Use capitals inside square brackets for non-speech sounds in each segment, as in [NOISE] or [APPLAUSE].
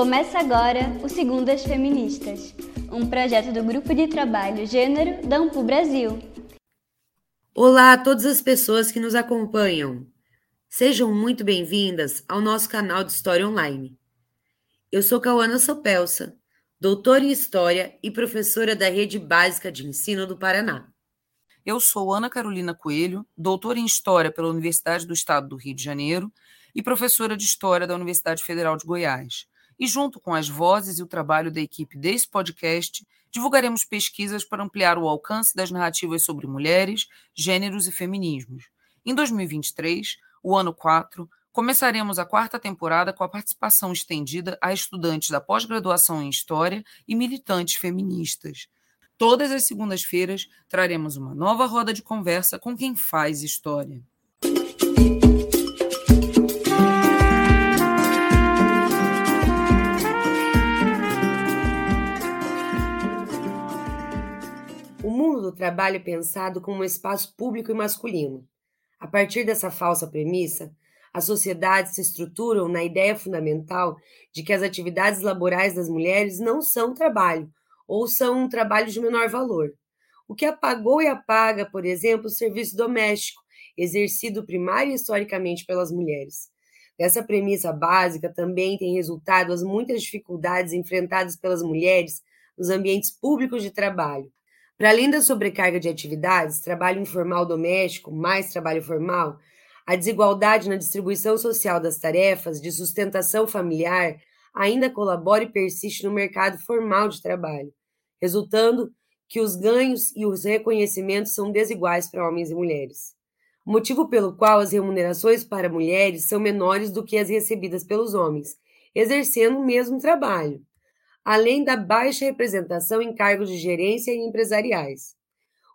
Começa agora o Segundas Feministas, um projeto do Grupo de Trabalho Gênero da Ampu Brasil. Olá a todas as pessoas que nos acompanham. Sejam muito bem-vindas ao nosso canal de História Online. Eu sou Cauana Sopelsa, doutora em História e professora da Rede Básica de Ensino do Paraná. Eu sou Ana Carolina Coelho, doutora em História pela Universidade do Estado do Rio de Janeiro e professora de História da Universidade Federal de Goiás. E junto com as vozes e o trabalho da equipe desse podcast, divulgaremos pesquisas para ampliar o alcance das narrativas sobre mulheres, gêneros e feminismos. Em 2023, o ano 4, começaremos a quarta temporada com a participação estendida a estudantes da pós-graduação em História e militantes feministas. Todas as segundas-feiras traremos uma nova roda de conversa com quem faz história. O mundo do trabalho pensado como um espaço público e masculino. A partir dessa falsa premissa, as sociedades se estruturam na ideia fundamental de que as atividades laborais das mulheres não são trabalho, ou são um trabalho de menor valor. O que apagou e apaga, por exemplo, o serviço doméstico, exercido primário historicamente pelas mulheres. Dessa premissa básica também tem resultado as muitas dificuldades enfrentadas pelas mulheres nos ambientes públicos de trabalho. Para além da sobrecarga de atividades, trabalho informal doméstico, mais trabalho formal, a desigualdade na distribuição social das tarefas de sustentação familiar ainda colabora e persiste no mercado formal de trabalho, resultando que os ganhos e os reconhecimentos são desiguais para homens e mulheres. Motivo pelo qual as remunerações para mulheres são menores do que as recebidas pelos homens, exercendo o mesmo trabalho, além da baixa representação em cargos de gerência e empresariais.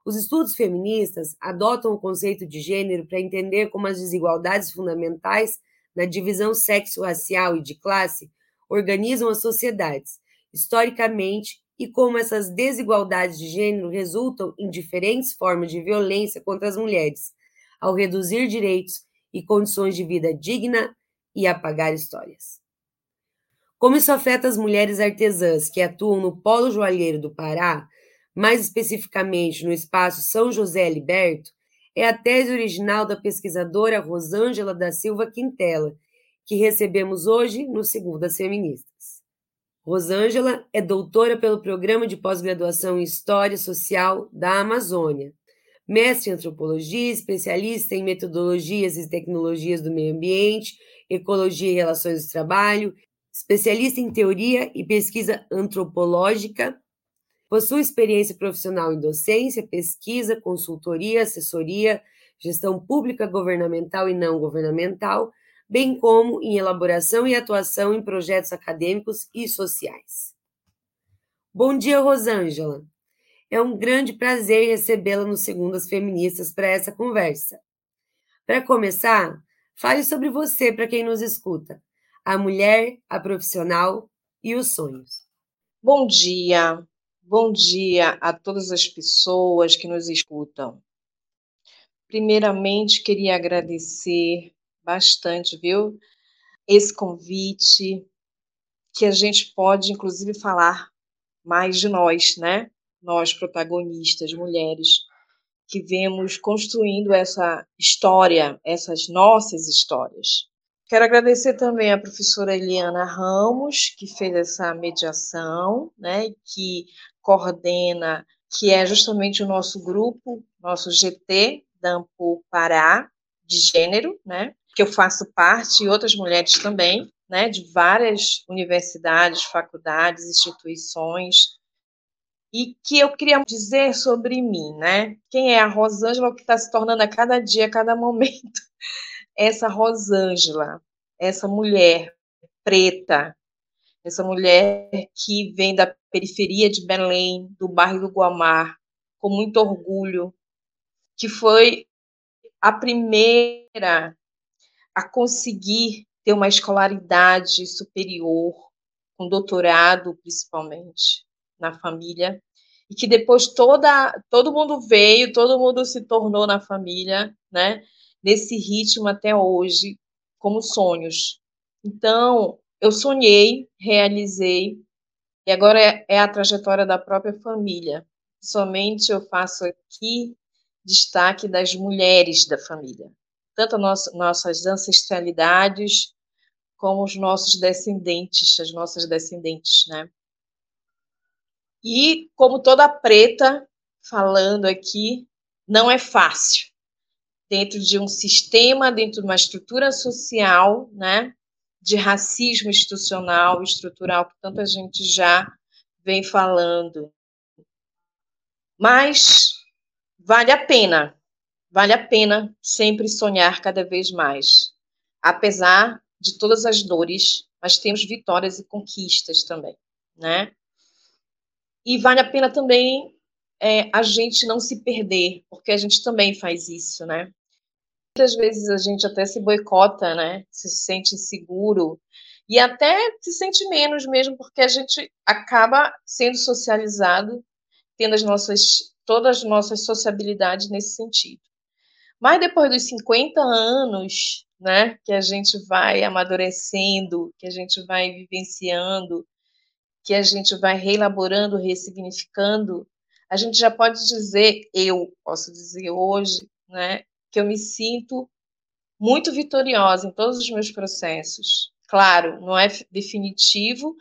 Os estudos feministas adotam o conceito de gênero para entender como as desigualdades fundamentais na divisão sexo-racial e de classe organizam as sociedades, historicamente, e como essas desigualdades de gênero resultam em diferentes formas de violência contra as mulheres, ao reduzir direitos e condições de vida digna e apagar histórias. Como isso afeta as mulheres artesãs que atuam no Polo Joalheiro do Pará, mais especificamente no espaço São José Liberto, é a tese original da pesquisadora Rosângela da Silva Quintela, que recebemos hoje no Segundas Feministas. Rosângela é doutora pelo Programa de Pós-Graduação em História Social da Amazônia, mestre em antropologia, especialista em metodologias e tecnologias do meio ambiente, ecologia e relações do trabalho, especialista em teoria e pesquisa antropológica Possui experiência profissional em docência, pesquisa, consultoria, assessoria, gestão pública governamental e não governamental, bem como em elaboração e atuação em projetos acadêmicos e sociais. Bom dia, Rosângela. É um grande prazer recebê-la no Segundas Feministas para essa conversa. Para começar, fale sobre você para quem nos escuta, a mulher, a profissional e os sonhos. Bom dia, Bom dia a todas as pessoas que nos escutam. Primeiramente, queria agradecer bastante, viu, esse convite, que a gente pode, inclusive, falar mais de nós, né? Nós, protagonistas, mulheres, que vemos construindo essa história, essas nossas histórias. Quero agradecer também à professora Eliana Ramos, que fez essa mediação, né, que coordena, que é justamente o nosso grupo, nosso GT da Ampu Pará, de gênero, né, que eu faço parte, e outras mulheres também, né, de várias universidades, faculdades, instituições, e que eu queria dizer sobre mim, né? Quem é a Rosângela, que está se tornando a cada dia, a cada momento, essa Rosângela, essa mulher preta, essa mulher que vem da periferia de Belém, do bairro do Guamar, com muito orgulho, que foi a primeira a conseguir ter uma escolaridade superior, com doutorado principalmente na família, e que depois toda todo mundo veio, todo mundo se tornou na família, né? Nesse ritmo até hoje, como sonhos. Então, eu sonhei, realizei, e agora é, é a trajetória da própria família. Somente eu faço aqui destaque das mulheres da família, tanto nossa, nossas ancestralidades como os nossos descendentes, as nossas descendentes, né? E como toda preta falando aqui, não é fácil dentro de um sistema, dentro de uma estrutura social, né? De racismo institucional, estrutural, que tanta gente já vem falando. Mas vale a pena, vale a pena sempre sonhar cada vez mais. Apesar de todas as dores, mas temos vitórias e conquistas também, né? E vale a pena também é, a gente não se perder, porque a gente também faz isso, né? Muitas vezes a gente até se boicota, né? Se sente inseguro e até se sente menos mesmo, porque a gente acaba sendo socializado, tendo as nossas todas as nossas sociabilidades nesse sentido. Mas depois dos 50 anos, né, que a gente vai amadurecendo, que a gente vai vivenciando, que a gente vai reelaborando, ressignificando, a gente já pode dizer, eu posso dizer hoje, né, que eu me sinto muito vitoriosa em todos os meus processos. Claro, não é definitivo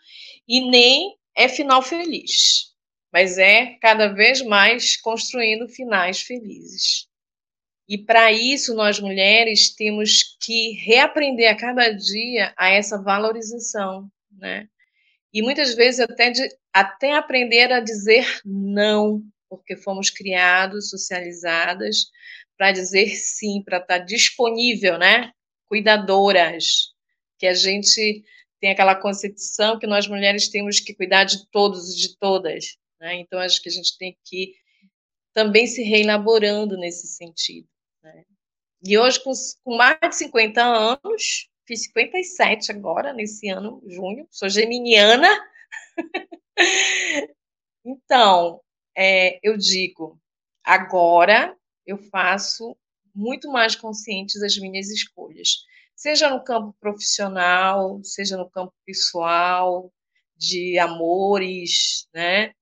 e nem é final feliz, mas é cada vez mais construindo finais felizes. E para isso, nós mulheres temos que reaprender a cada dia a essa valorização, né? E muitas vezes até, de, até aprender a dizer não, porque fomos criados, socializadas, para dizer sim, para estar tá disponível, né? Cuidadoras, que a gente tem aquela concepção que nós mulheres temos que cuidar de todos e de todas, né? Então acho que a gente tem que também se reelaborando nesse sentido. Né? E hoje, com, com mais de 50 anos, fiz 57 agora, nesse ano, junho, sou geminiana. [LAUGHS] então, é, eu digo, agora eu faço muito mais conscientes as minhas escolhas, seja no campo profissional, seja no campo pessoal, de amores, né?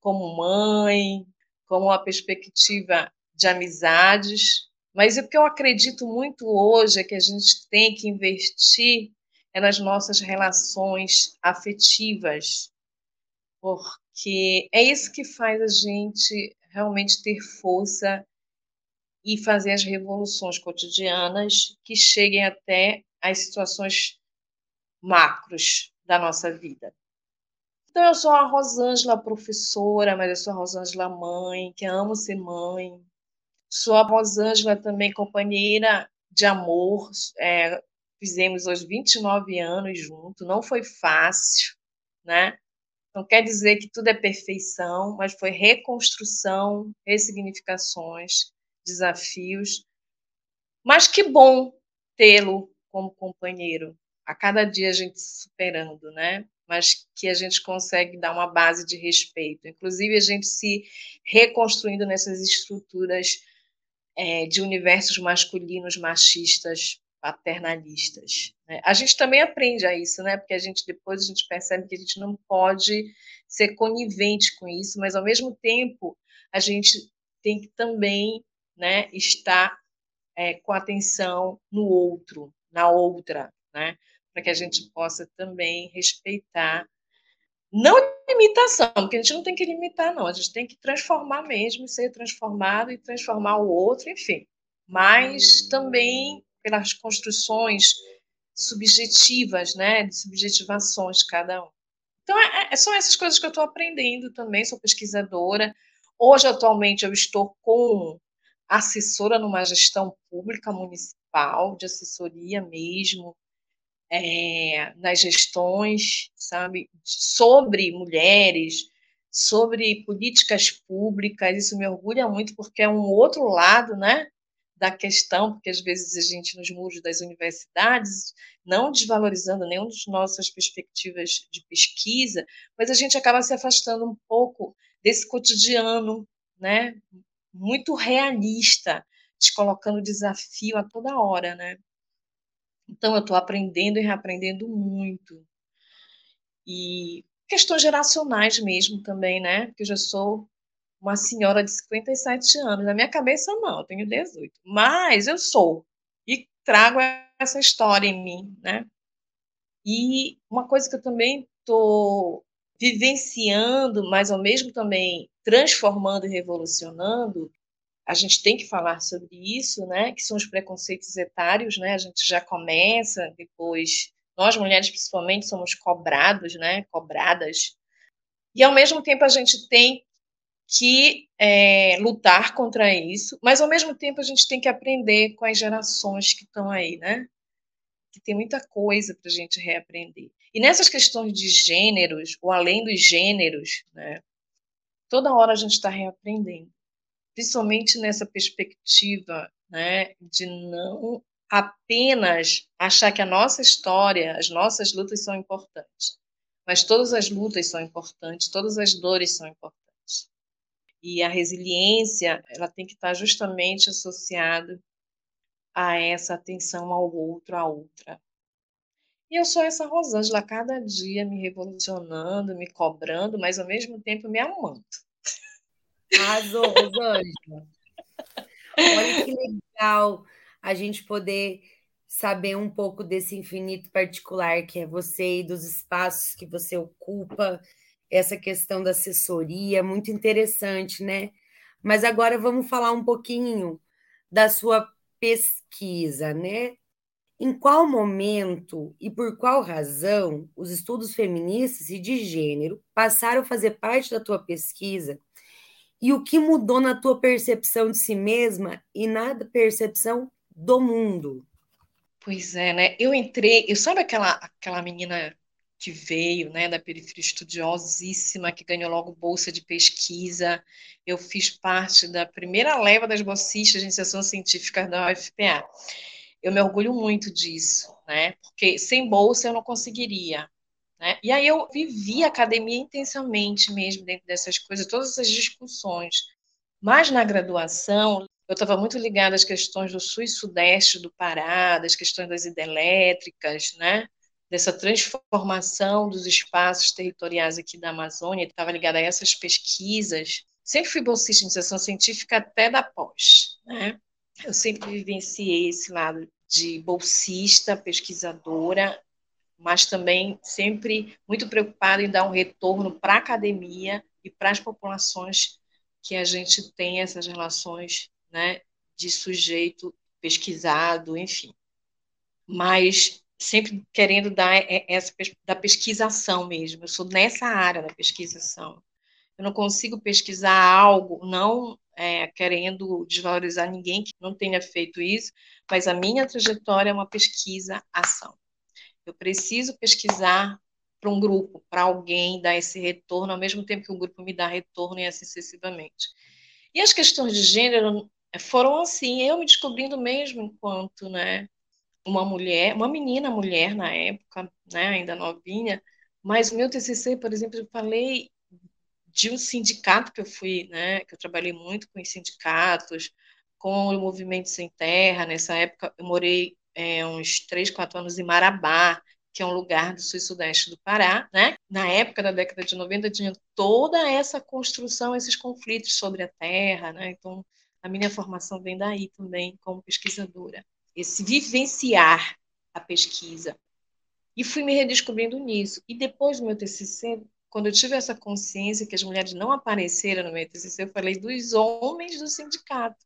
Como mãe, como uma perspectiva de amizades, mas o que eu acredito muito hoje é que a gente tem que investir é nas nossas relações afetivas, porque é isso que faz a gente realmente ter força e fazer as revoluções cotidianas que cheguem até as situações macros da nossa vida. Então, eu sou a Rosângela professora, mas eu sou a Rosângela mãe, que amo ser mãe, Sou a Rosângela também companheira de amor. É, fizemos hoje 29 anos juntos. Não foi fácil, né? Não quer dizer que tudo é perfeição, mas foi reconstrução, ressignificações, desafios. Mas que bom tê-lo como companheiro. A cada dia a gente superando, né? Mas que a gente consegue dar uma base de respeito. Inclusive, a gente se reconstruindo nessas estruturas é, de universos masculinos machistas paternalistas. Né? A gente também aprende a isso, né? Porque a gente depois a gente percebe que a gente não pode ser conivente com isso, mas ao mesmo tempo a gente tem que também, né, estar é, com atenção no outro, na outra, né? Para que a gente possa também respeitar não limitação, porque a gente não tem que limitar, não. A gente tem que transformar mesmo, ser transformado e transformar o outro, enfim. Mas também pelas construções subjetivas, né? De subjetivações de cada um. Então, é, é, são essas coisas que eu estou aprendendo também. Sou pesquisadora. Hoje, atualmente, eu estou com assessora numa gestão pública municipal, de assessoria mesmo, é, nas gestões, sabe, sobre mulheres, sobre políticas públicas. Isso me orgulha muito porque é um outro lado, né, da questão, porque às vezes a gente nos muros das universidades, não desvalorizando nenhuma das nossas perspectivas de pesquisa, mas a gente acaba se afastando um pouco desse cotidiano, né, muito realista, te colocando desafio a toda hora, né? Então, eu estou aprendendo e reaprendendo muito. e questões geracionais mesmo também, né? Porque eu já sou uma senhora de 57 anos. Na minha cabeça, não, eu tenho 18. Mas eu sou. E trago essa história em mim, né? E uma coisa que eu também estou vivenciando, mas ao mesmo também transformando e revolucionando, a gente tem que falar sobre isso, né? Que são os preconceitos etários, né? A gente já começa, depois nós mulheres principalmente somos cobrados, né? Cobradas. E ao mesmo tempo a gente tem que é, lutar contra isso, mas ao mesmo tempo a gente tem que aprender com as gerações que estão aí, né? Que tem muita coisa para a gente reaprender. E nessas questões de gêneros, ou além dos gêneros, né? Toda hora a gente está reaprendendo, principalmente nessa perspectiva, né? De não apenas achar que a nossa história, as nossas lutas são importantes, mas todas as lutas são importantes, todas as dores são importantes e a resiliência, ela tem que estar justamente associada a essa atenção ao outro, à outra. E eu sou essa Rosângela, cada dia me revolucionando, me cobrando, mas ao mesmo tempo me amando. Arrasou, Rosângela. Olha que legal a gente poder saber um pouco desse infinito particular que é você e dos espaços que você ocupa essa questão da assessoria, muito interessante, né? Mas agora vamos falar um pouquinho da sua pesquisa, né? Em qual momento e por qual razão os estudos feministas e de gênero passaram a fazer parte da tua pesquisa e o que mudou na tua percepção de si mesma e na percepção do mundo? Pois é, né? Eu entrei, eu sabe aquela aquela menina que veio, né, da periferia estudiosíssima, que ganhou logo bolsa de pesquisa. Eu fiz parte da primeira leva das bolsistas de iniciação científica da UFPA. Eu me orgulho muito disso, né, porque sem bolsa eu não conseguiria. Né? E aí eu vivi a academia intensamente mesmo dentro dessas coisas, todas essas discussões. Mas na graduação, eu estava muito ligada às questões do sul e sudeste do Pará, das questões das hidrelétricas, né? dessa transformação dos espaços territoriais aqui da Amazônia, estava ligada a essas pesquisas. Sempre fui bolsista de iniciação científica até da pós, né? Eu sempre vivenciei esse lado de bolsista, pesquisadora, mas também sempre muito preocupada em dar um retorno para a academia e para as populações que a gente tem essas relações, né, de sujeito pesquisado, enfim. Mas sempre querendo dar essa da pesquisação mesmo. Eu sou nessa área da pesquisação. Eu não consigo pesquisar algo, não é, querendo desvalorizar ninguém que não tenha feito isso, mas a minha trajetória é uma pesquisa-ação. Eu preciso pesquisar para um grupo, para alguém dar esse retorno, ao mesmo tempo que o grupo me dá retorno e assim sucessivamente. E as questões de gênero foram assim, eu me descobrindo mesmo enquanto, né, uma mulher, uma menina mulher na época, né, ainda novinha, mas o meu TCC, por exemplo, eu falei de um sindicato que eu fui, né, que eu trabalhei muito com os sindicatos, com o Movimento Sem Terra, nessa época eu morei é, uns três, quatro anos em Marabá, que é um lugar do sul e sudeste do Pará, né? Na época da década de 90 tinha toda essa construção, esses conflitos sobre a terra, né? Então, a minha formação vem daí também como pesquisadora esse vivenciar a pesquisa. E fui me redescobrindo nisso. E depois do meu TCC, quando eu tive essa consciência que as mulheres não apareceram no meu TCC, eu falei dos homens do sindicato.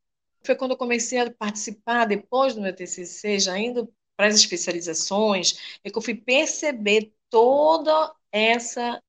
Foi quando eu comecei a participar, depois do meu TCC, já indo para as especializações, é que eu fui perceber toda essa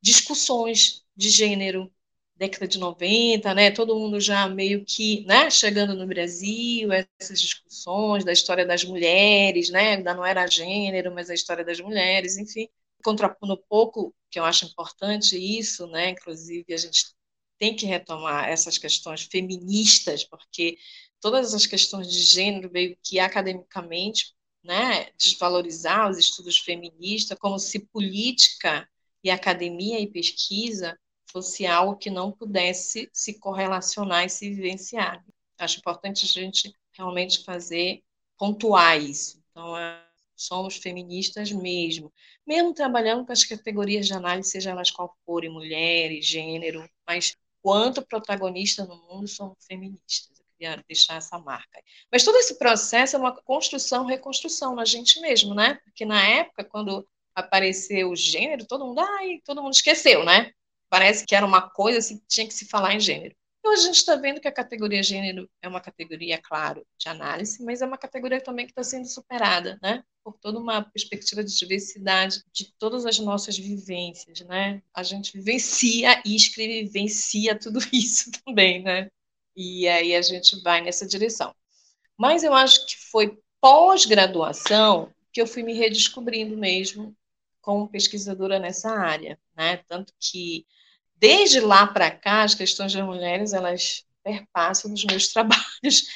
discussões de gênero, década de 90, né, todo mundo já meio que, né, chegando no Brasil, essas discussões da história das mulheres, né, ainda não era gênero, mas a história das mulheres, enfim, contrapondo um pouco, que eu acho importante isso, né, inclusive a gente tem que retomar essas questões feministas, porque todas as questões de gênero veio que academicamente, né, desvalorizar os estudos feministas, como se política e academia e pesquisa fosse algo que não pudesse se correlacionar e se vivenciar. Acho importante a gente realmente fazer, pontuar isso. Então, é, somos feministas mesmo, mesmo trabalhando com as categorias de análise, seja elas qual forem, mulheres, gênero, mas quanto protagonista no mundo somos feministas. Eu queria deixar essa marca. Mas todo esse processo é uma construção, reconstrução na gente mesmo, né? Porque na época, quando apareceu o gênero, todo mundo, ai, todo mundo esqueceu, né? Parece que era uma coisa assim, que tinha que se falar em gênero. Hoje a gente está vendo que a categoria gênero é uma categoria, claro, de análise, mas é uma categoria também que está sendo superada, né? Por toda uma perspectiva de diversidade de todas as nossas vivências, né? A gente vivencia e vivencia tudo [LAUGHS] isso também, né? E aí a gente vai nessa direção. Mas eu acho que foi pós-graduação que eu fui me redescobrindo mesmo como pesquisadora nessa área, né? Tanto que desde lá para cá, as questões das mulheres, elas perpassam nos meus [LAUGHS] trabalhos,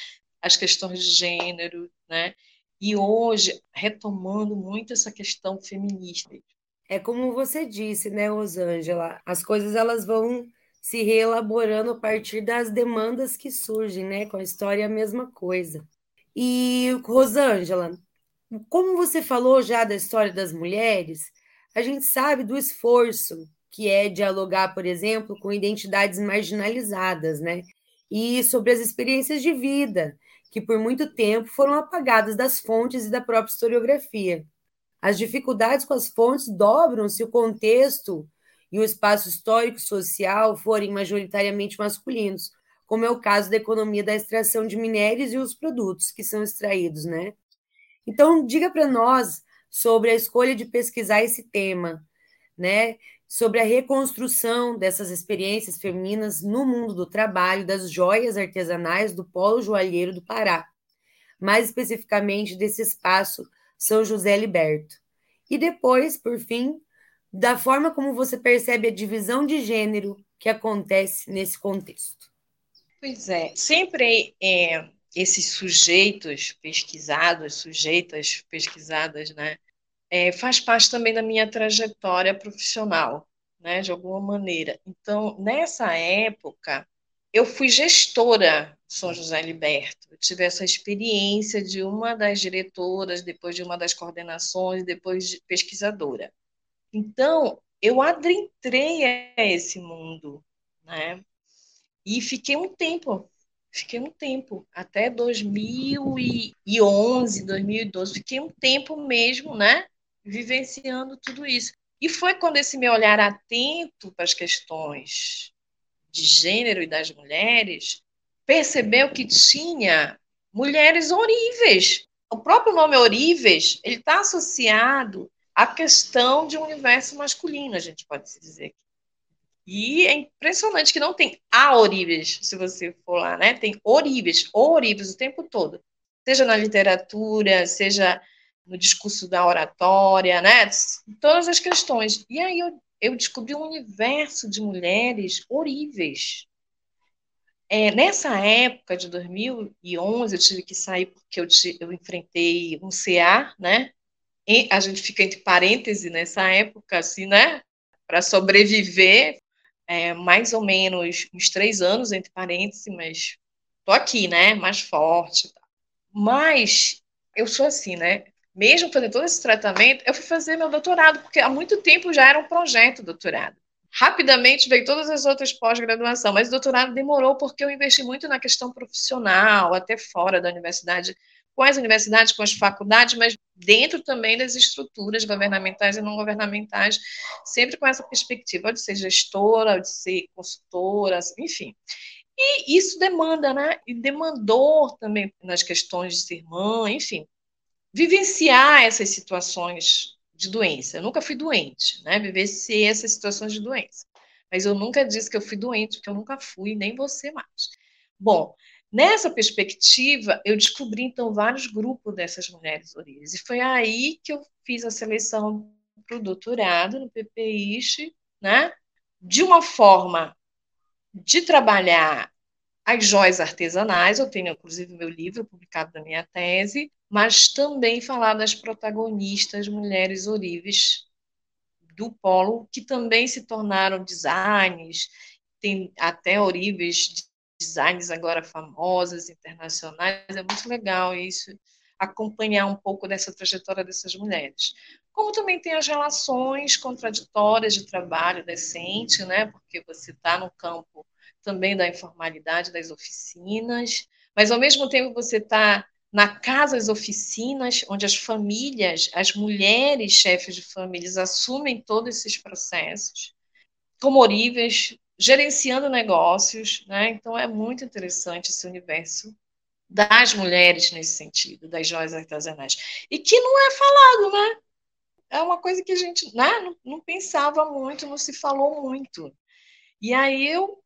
as questões de gênero, né? E hoje, retomando muito essa questão feminista. É como você disse, né, Rosângela? As coisas elas vão se reelaborando a partir das demandas que surgem, né? Com a história é a mesma coisa. E, Rosângela, como você falou já da história das mulheres, a gente sabe do esforço que é dialogar, por exemplo, com identidades marginalizadas, né? E sobre as experiências de vida, que por muito tempo foram apagadas das fontes e da própria historiografia. As dificuldades com as fontes dobram se o contexto e o espaço histórico-social forem majoritariamente masculinos, como é o caso da economia da extração de minérios e os produtos que são extraídos, né? Então, diga para nós sobre a escolha de pesquisar esse tema, né? Sobre a reconstrução dessas experiências femininas no mundo do trabalho das joias artesanais do Polo Joalheiro do Pará, mais especificamente desse espaço São José Liberto. E depois, por fim, da forma como você percebe a divisão de gênero que acontece nesse contexto. Pois é, sempre é, esses sujeitos pesquisados, sujeitas pesquisadas, né, é, faz parte também da minha trajetória profissional, né, de alguma maneira. Então, nessa época, eu fui gestora São José Liberto. Eu tive essa experiência de uma das diretoras, depois de uma das coordenações, depois de pesquisadora. Então, eu adentrei a esse mundo, né? E fiquei um tempo, fiquei um tempo, até 2011, 2012, fiquei um tempo mesmo, né? Vivenciando tudo isso. E foi quando esse meu olhar atento para as questões de gênero e das mulheres percebeu que tinha mulheres horríveis. O próprio nome horríveis ele está associado à questão de um universo masculino, a gente pode se dizer. E é impressionante que não tem a horríveis, se você for lá, né? Tem horríveis, horríveis o tempo todo. Seja na literatura, seja no discurso da oratória, né? Todas as questões. E aí eu, eu descobri um universo de mulheres horríveis. É, nessa época de 2011, eu tive que sair porque eu, eu enfrentei um CA, né? E a gente fica entre parênteses nessa época, assim, né? Para sobreviver, é, mais ou menos uns três anos entre parênteses, mas tô aqui, né? Mais forte. Mas eu sou assim, né? Mesmo fazendo todo esse tratamento, eu fui fazer meu doutorado, porque há muito tempo já era um projeto doutorado. Rapidamente veio todas as outras pós-graduação, mas o doutorado demorou porque eu investi muito na questão profissional, até fora da universidade, com as universidades, com as faculdades, mas dentro também das estruturas governamentais e não governamentais, sempre com essa perspectiva de ser gestora, de ser consultora, enfim. E isso demanda, né? E demandou também nas questões de ser mãe, enfim, vivenciar essas situações de doença. Eu nunca fui doente, né? Vivenciei essas situações de doença. Mas eu nunca disse que eu fui doente, porque eu nunca fui, nem você mais. Bom, nessa perspectiva, eu descobri, então, vários grupos dessas mulheres orelhas. E foi aí que eu fiz a seleção para o doutorado no PPIX, né? De uma forma de trabalhar as joias artesanais, eu tenho, inclusive, meu livro publicado na minha tese, mas também falar das protagonistas mulheres orives do polo, que também se tornaram designs, tem até orives designs agora famosas, internacionais, é muito legal isso. acompanhar um pouco dessa trajetória dessas mulheres. Como também tem as relações contraditórias de trabalho decente, né? Porque você está no campo também da informalidade das oficinas, mas ao mesmo tempo você está na casa das oficinas, onde as famílias, as mulheres chefes de famílias assumem todos esses processos, como oríveis, gerenciando negócios, né? Então é muito interessante esse universo das mulheres nesse sentido, das joias artesanais. E que não é falado, né? É uma coisa que a gente né, não, não pensava muito, não se falou muito. E aí eu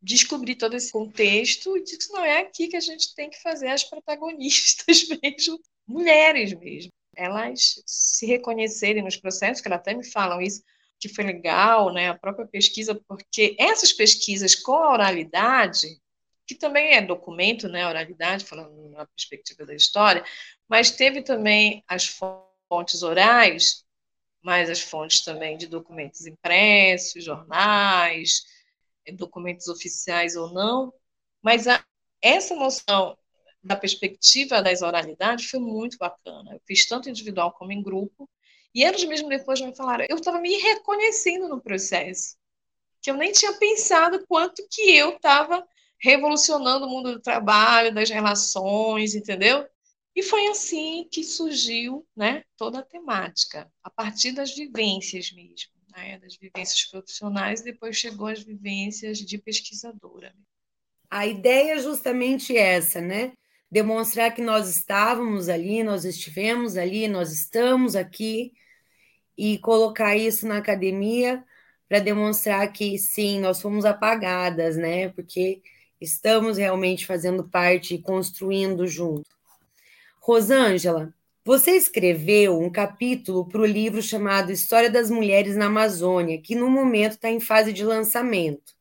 descobri todo esse contexto e disse, não, é aqui que a gente tem que fazer as protagonistas [LAUGHS] mesmo, mulheres mesmo. Elas se reconhecerem nos processos, que elas até me falam isso, que foi legal, né, a própria pesquisa, porque essas pesquisas com a oralidade, que também é documento, né, oralidade, falando na perspectiva da história, mas teve também as fontes orais, mais as fontes também de documentos impressos, jornais, documentos oficiais ou não, mas a, essa noção da perspectiva das oralidades foi muito bacana. Eu fiz tanto individual como em grupo, e eles mesmo depois me falaram, eu estava me reconhecendo no processo, que eu nem tinha pensado quanto que eu estava revolucionando o mundo do trabalho, das relações, entendeu? E foi assim que surgiu né, toda a temática, a partir das vivências mesmo, né, das vivências profissionais, depois chegou às vivências de pesquisadora. A ideia é justamente essa, né? Demonstrar que nós estávamos ali, nós estivemos ali, nós estamos aqui, e colocar isso na academia para demonstrar que sim, nós fomos apagadas, né? Porque estamos realmente fazendo parte e construindo junto. Rosângela, você escreveu um capítulo para o livro chamado História das Mulheres na Amazônia, que no momento está em fase de lançamento.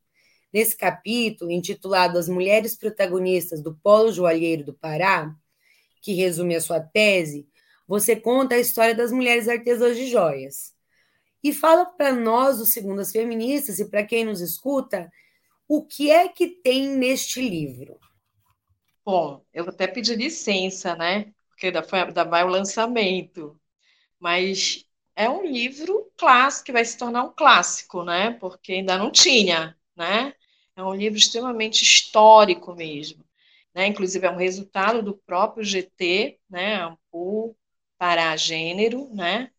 Nesse capítulo, intitulado As Mulheres Protagonistas do Polo Joalheiro do Pará, que resume a sua tese, você conta a história das mulheres artesãs de joias. E fala para nós, do Segundas Feministas, e para quem nos escuta, o que é que tem neste livro? Bom, eu vou até pedir licença, né? Porque ainda, foi, ainda vai o lançamento. Mas é um livro clássico, que vai se tornar um clássico, né? Porque ainda não tinha, né? É um livro extremamente histórico mesmo. Né? Inclusive, é um resultado do próprio GT, né? Ampul para gênero, né?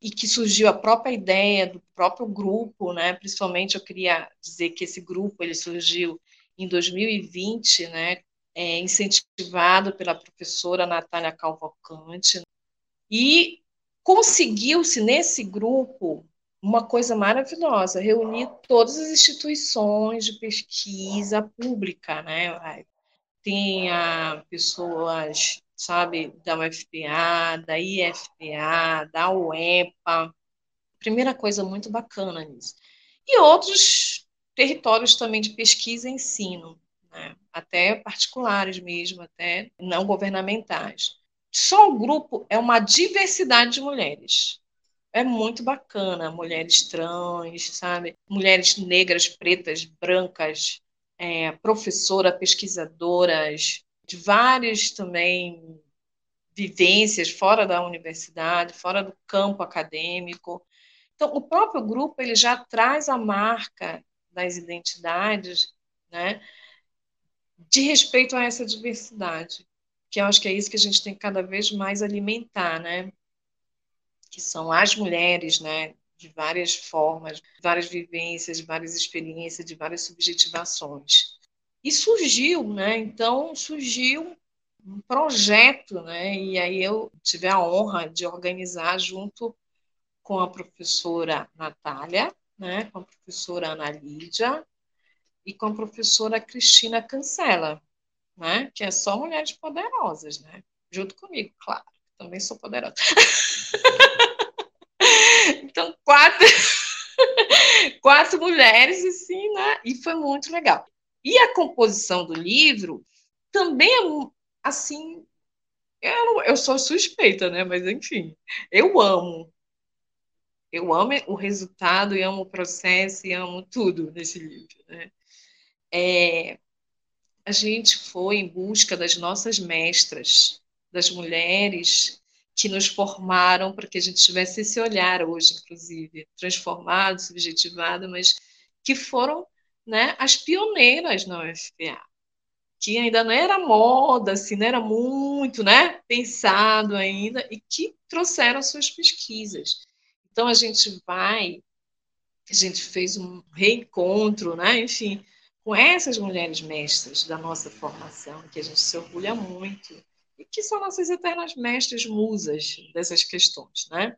e que surgiu a própria ideia do próprio grupo, né? Principalmente eu queria dizer que esse grupo ele surgiu em 2020, né? É, incentivado pela professora Natália Calvocante e conseguiu-se nesse grupo uma coisa maravilhosa, reunir todas as instituições de pesquisa pública, né? Tem a pessoas sabe, da UFPA, da IFPA, da UEPA. Primeira coisa muito bacana nisso. E outros territórios também de pesquisa e ensino, né? até particulares mesmo, até não governamentais. Só o grupo é uma diversidade de mulheres. É muito bacana, mulheres trans, sabe? Mulheres negras, pretas, brancas, é, professora, pesquisadoras, de várias também vivências fora da universidade, fora do campo acadêmico. Então, o próprio grupo ele já traz a marca das identidades, né, de respeito a essa diversidade, que eu acho que é isso que a gente tem que cada vez mais alimentar, né, que são as mulheres, né, de várias formas, várias vivências, várias experiências, de várias subjetivações. E surgiu, né? Então surgiu um projeto, né? E aí eu tive a honra de organizar junto com a professora Natália, né? Com a professora Ana Lídia e com a professora Cristina Cancela, né? Que é só mulheres poderosas, né? Junto comigo, claro. Também sou poderosa. [LAUGHS] então quatro [LAUGHS] quatro mulheres assim, né? E foi muito legal. E a composição do livro também é assim. Eu, eu sou suspeita, né? Mas enfim, eu amo. Eu amo o resultado, e amo o processo, e amo tudo nesse livro. Né? É, a gente foi em busca das nossas mestras, das mulheres que nos formaram para que a gente tivesse esse olhar hoje, inclusive, transformado, subjetivado, mas que foram né, as pioneiras na UFPA, que ainda não era moda, assim, não era muito né, pensado ainda, e que trouxeram suas pesquisas. Então, a gente vai, a gente fez um reencontro, né, enfim, com essas mulheres mestras da nossa formação, que a gente se orgulha muito, e que são nossas eternas mestras musas dessas questões, né?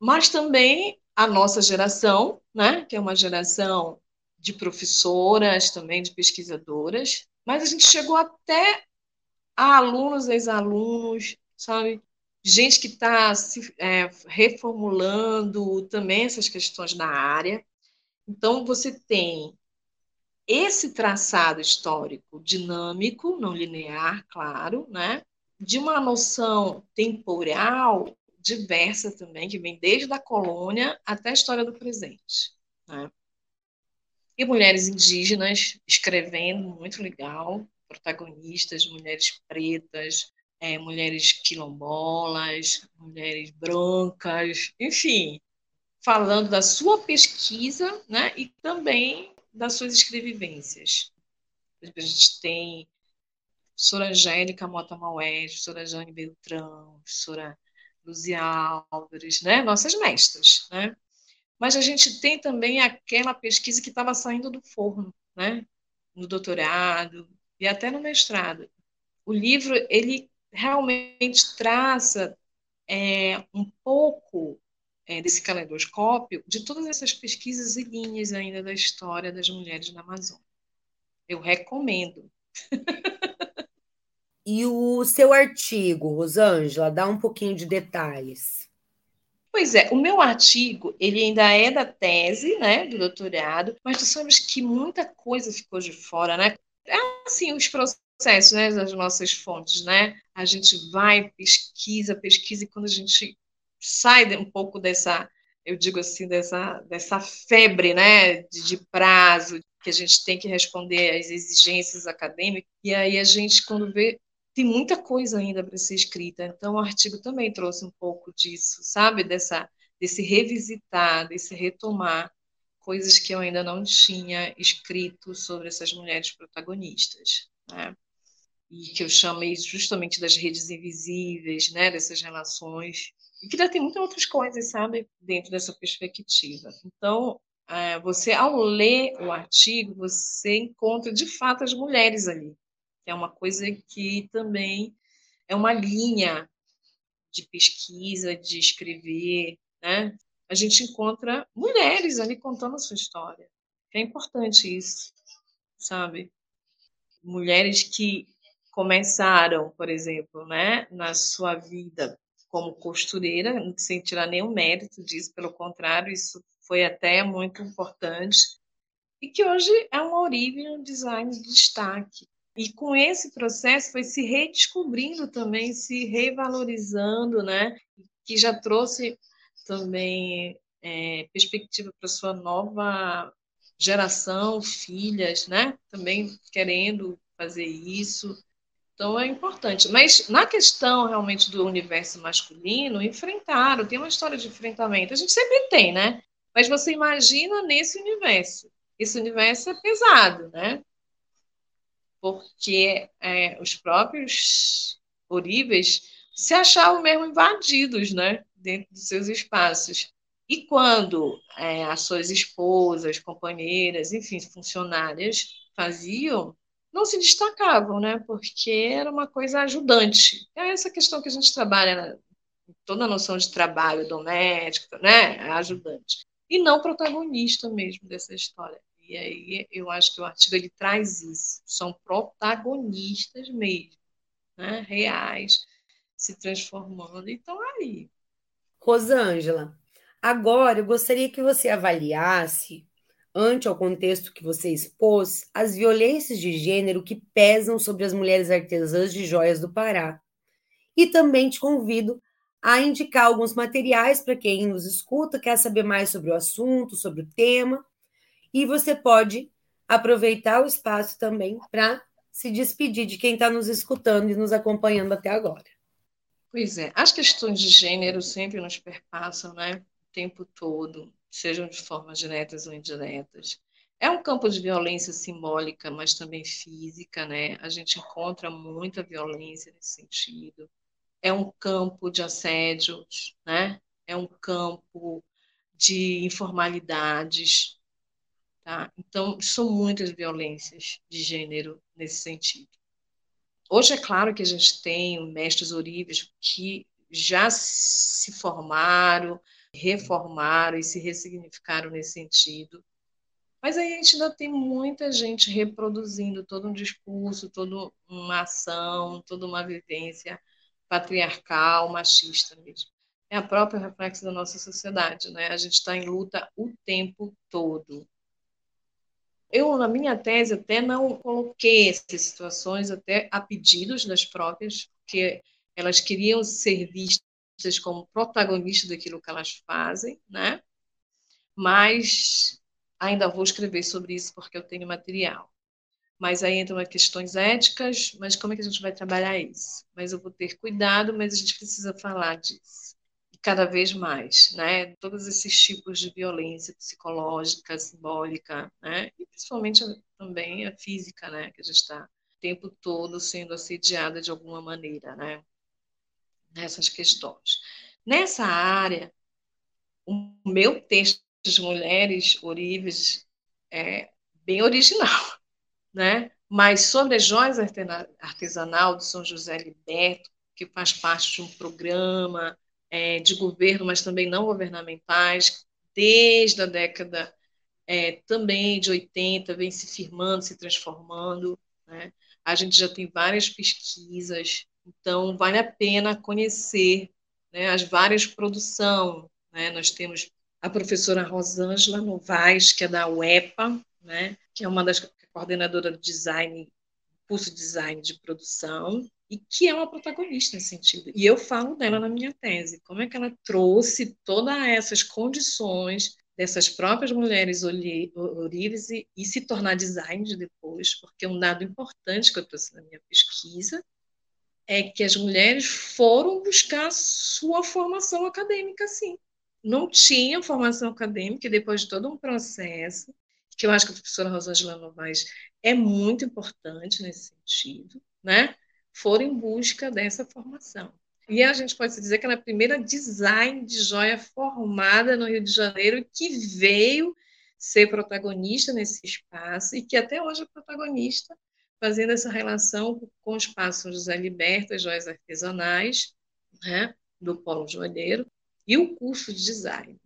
Mas também a nossa geração, né, que é uma geração de professoras, também de pesquisadoras, mas a gente chegou até a alunos, ex-alunos, sabe? Gente que está se é, reformulando também essas questões na área. Então, você tem esse traçado histórico dinâmico, não linear, claro, né? de uma noção temporal diversa também, que vem desde a colônia até a história do presente. Né? E mulheres indígenas escrevendo, muito legal, protagonistas, mulheres pretas, é, mulheres quilombolas, mulheres brancas, enfim, falando da sua pesquisa né, e também das suas escrevivências. A gente tem Sora Angélica Mota Maués, professora Jane Beltrão, professora Luzia Álvares, né? nossas mestras. Né? Mas a gente tem também aquela pesquisa que estava saindo do forno, né? no doutorado e até no mestrado. O livro, ele realmente traça é, um pouco é, desse calendoscópio de todas essas pesquisas e linhas ainda da história das mulheres na Amazônia. Eu recomendo. e o seu artigo, Rosângela, dá um pouquinho de detalhes. Pois é, o meu artigo, ele ainda é da tese, né, do doutorado, mas nós sabemos que muita coisa ficou de fora, né? É assim, os processos, né, das nossas fontes, né? A gente vai, pesquisa, pesquisa, e quando a gente sai um pouco dessa, eu digo assim, dessa, dessa febre né, de, de prazo, que a gente tem que responder às exigências acadêmicas, e aí a gente, quando vê, tem muita coisa ainda para ser escrita. Então, o artigo também trouxe um pouco disso, sabe? Dessa, desse revisitar, desse retomar coisas que eu ainda não tinha escrito sobre essas mulheres protagonistas, né? E que eu chamei justamente das redes invisíveis, né? Dessas relações e que ainda tem muitas outras coisas, sabe, dentro dessa perspectiva. Então, é, você, ao ler o artigo, você encontra de fato as mulheres ali, que é uma coisa que também é uma linha de pesquisa, de escrever, né? A gente encontra mulheres ali contando a sua história. É importante isso, sabe? Mulheres que começaram, por exemplo, né, na sua vida como costureira, sem tirar nenhum mérito disso, pelo contrário, isso foi até muito importante, e que hoje é uma origem um design de destaque. E com esse processo foi se redescobrindo também, se revalorizando, né? que já trouxe também é, perspectiva para sua nova geração, filhas, né? Também querendo fazer isso. Então é importante. Mas na questão realmente do universo masculino, enfrentaram, tem uma história de enfrentamento. A gente sempre tem, né? Mas você imagina nesse universo. Esse universo é pesado, né? Porque é, os próprios horríveis se achavam mesmo invadidos, né? Dentro dos seus espaços. E quando é, as suas esposas, companheiras, enfim, funcionárias faziam, não se destacavam, né? Porque era uma coisa ajudante. É essa questão que a gente trabalha, né? toda a noção de trabalho doméstico, né? Ajudante. E não protagonista mesmo dessa história. E aí eu acho que o artigo ele traz isso. São protagonistas mesmo, né? Reais, se transformando. Então, aí. Rosângela, agora eu gostaria que você avaliasse ante ao contexto que você expôs, as violências de gênero que pesam sobre as mulheres artesãs de joias do Pará. E também te convido a indicar alguns materiais para quem nos escuta, quer saber mais sobre o assunto, sobre o tema, e você pode aproveitar o espaço também para se despedir de quem está nos escutando e nos acompanhando até agora. Pois é, as questões de gênero sempre nos perpassam, né? O tempo todo, sejam de formas diretas ou indiretas. É um campo de violência simbólica, mas também física, né? A gente encontra muita violência nesse sentido. É um campo de assédios, né? É um campo de informalidades, tá? Então, são muitas violências de gênero nesse sentido. Hoje é claro que a gente tem mestres oríveis que já se formaram, reformaram e se ressignificaram nesse sentido, mas aí a gente ainda tem muita gente reproduzindo todo um discurso, toda uma ação, toda uma vivência patriarcal, machista mesmo. É a própria reflexo da nossa sociedade, né? A gente está em luta o tempo todo. Eu, na minha tese, até não coloquei essas situações até a pedidos das próprias, porque elas queriam ser vistas como protagonistas daquilo que elas fazem, né? Mas ainda vou escrever sobre isso porque eu tenho material. Mas aí entram questões éticas, mas como é que a gente vai trabalhar isso? Mas eu vou ter cuidado, mas a gente precisa falar disso. E cada vez mais, né? Todos esses tipos de violência psicológica, simbólica, né? E principalmente também a física, né? Que a gente está o tempo todo sendo assediada de alguma maneira, né? Nessas questões. Nessa área, o meu texto de mulheres oríveis é bem original, [LAUGHS] né? Mas sobre a joias artesanal de São José Liberto, que faz parte de um programa é, de governo, mas também não governamentais, desde a década é, também de 80, vem se firmando, se transformando. Né? A gente já tem várias pesquisas, então vale a pena conhecer né, as várias produções. Né? Nós temos a professora Rosângela Novaes, que é da UEPA, né, que é uma das coordenadoras de design, curso de design de produção, e que é uma protagonista nesse sentido. E eu falo dela na minha tese, como é que ela trouxe todas essas condições dessas próprias mulheres ourives e, se tornar design depois, porque um dado importante que eu trouxe na minha pesquisa é que as mulheres foram buscar sua formação acadêmica, sim não tinha formação acadêmica, depois de todo um processo, que eu acho que a professora Rosângela Novaes é muito importante nesse sentido, né? foram em busca dessa formação. E a gente pode dizer que ela é a primeira design de joia formada no Rio de Janeiro que veio ser protagonista nesse espaço e que até hoje é protagonista, fazendo essa relação com o espaço José Liberto, as joias artesanais, né, do Polo Joalheiro, e o curso de design.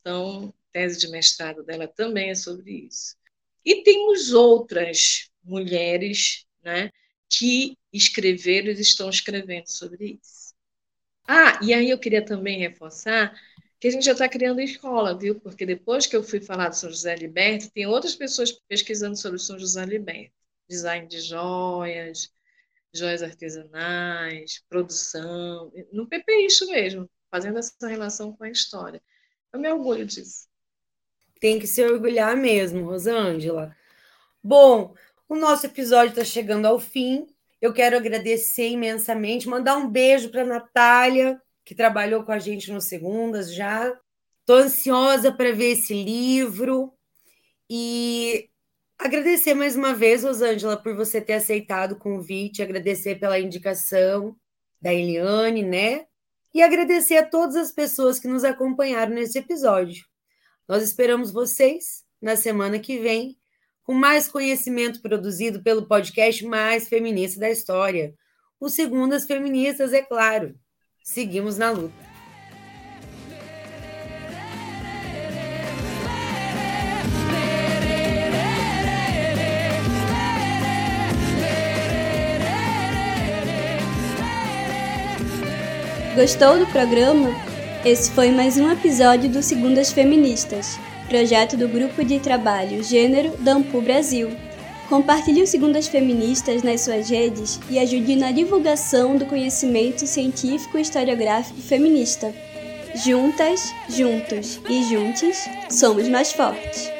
Então, tese de mestrado dela também é sobre isso. E temos outras mulheres né, que escreveram e estão escrevendo sobre isso. Ah, e aí eu queria também reforçar que a gente já está criando escola, viu? Porque depois que eu fui falar do São José Liberto, tem outras pessoas pesquisando sobre São José Liberto. Design de joias, joias artesanais, produção, no PP isso mesmo fazendo essa relação com a história. Eu me orgulho disso. Tem que se orgulhar mesmo, Rosângela. Bom, o nosso episódio está chegando ao fim. Eu quero agradecer imensamente, mandar um beijo para a Natália, que trabalhou com a gente no Segundas já. Estou ansiosa para ver esse livro. E agradecer mais uma vez, Rosângela, por você ter aceitado o convite, agradecer pela indicação da Eliane, né? e agradecer a todas as pessoas que nos acompanharam nesse episódio. Nós esperamos vocês na semana que vem com mais conhecimento produzido pelo podcast mais feminista da história, o Segundas Feministas, é claro. Seguimos na luta. Gostou do programa? Esse foi mais um episódio do Segundas Feministas, projeto do Grupo de Trabalho Gênero da Ampu Brasil. Compartilhe o Segundas Feministas nas suas redes e ajude na divulgação do conhecimento científico e historiográfico feminista. Juntas, juntos e juntos, somos mais fortes.